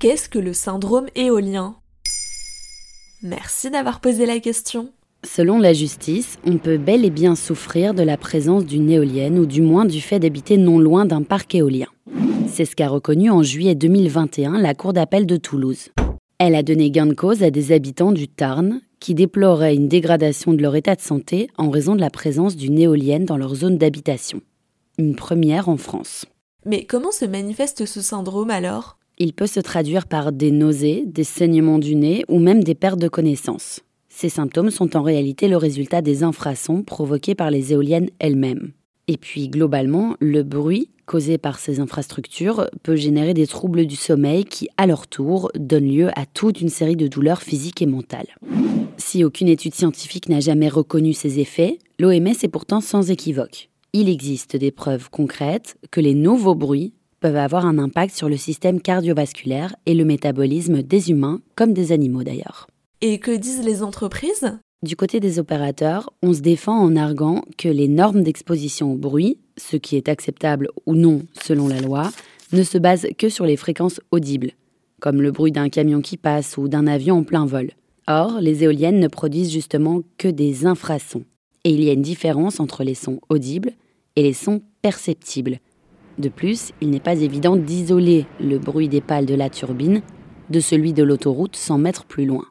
Qu'est-ce que le syndrome éolien? Merci d'avoir posé la question. Selon la justice, on peut bel et bien souffrir de la présence d'une éolienne ou du moins du fait d'habiter non loin d'un parc éolien. C'est ce qu'a reconnu en juillet 2021 la Cour d'appel de Toulouse. Elle a donné gain de cause à des habitants du Tarn qui déploraient une dégradation de leur état de santé en raison de la présence d'une éolienne dans leur zone d'habitation. Une première en France. Mais comment se manifeste ce syndrome alors? Il peut se traduire par des nausées, des saignements du nez ou même des pertes de connaissance. Ces symptômes sont en réalité le résultat des infrasons provoqués par les éoliennes elles-mêmes. Et puis globalement, le bruit causé par ces infrastructures peut générer des troubles du sommeil qui, à leur tour, donnent lieu à toute une série de douleurs physiques et mentales. Si aucune étude scientifique n'a jamais reconnu ces effets, l'OMS est pourtant sans équivoque. Il existe des preuves concrètes que les nouveaux bruits peuvent avoir un impact sur le système cardiovasculaire et le métabolisme des humains comme des animaux d'ailleurs. Et que disent les entreprises? Du côté des opérateurs, on se défend en arguant que les normes d'exposition au bruit, ce qui est acceptable ou non selon la loi, ne se basent que sur les fréquences audibles, comme le bruit d'un camion qui passe ou d'un avion en plein vol. Or, les éoliennes ne produisent justement que des infrasons. Et il y a une différence entre les sons audibles et les sons perceptibles. De plus, il n'est pas évident d'isoler le bruit des pales de la turbine de celui de l'autoroute 100 mètres plus loin.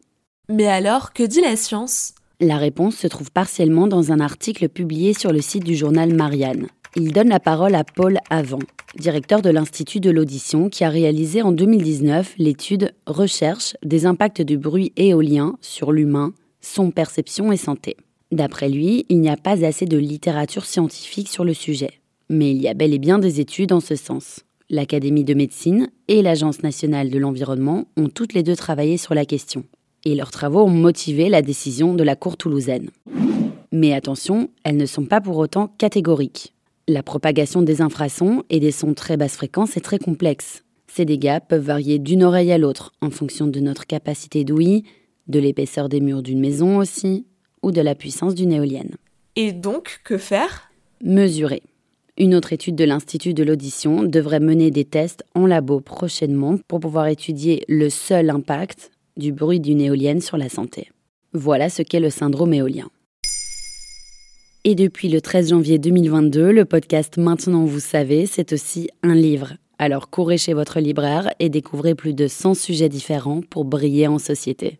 Mais alors, que dit la science? La réponse se trouve partiellement dans un article publié sur le site du journal Marianne. Il donne la parole à Paul Avant, directeur de l'Institut de l'audition, qui a réalisé en 2019 l'étude Recherche des impacts du bruit éolien sur l'humain, son perception et santé. D'après lui, il n'y a pas assez de littérature scientifique sur le sujet. Mais il y a bel et bien des études en ce sens. L'Académie de médecine et l'Agence nationale de l'environnement ont toutes les deux travaillé sur la question et leurs travaux ont motivé la décision de la Cour toulousaine. Mais attention, elles ne sont pas pour autant catégoriques. La propagation des infrasons et des sons très basse fréquence est très complexe. Ces dégâts peuvent varier d'une oreille à l'autre en fonction de notre capacité d'ouïe, de l'épaisseur des murs d'une maison aussi, ou de la puissance d'une éolienne. Et donc, que faire? Mesurer. Une autre étude de l'Institut de l'audition devrait mener des tests en labo prochainement pour pouvoir étudier le seul impact du bruit d'une éolienne sur la santé. Voilà ce qu'est le syndrome éolien. Et depuis le 13 janvier 2022, le podcast Maintenant vous savez, c'est aussi un livre. Alors courez chez votre libraire et découvrez plus de 100 sujets différents pour briller en société.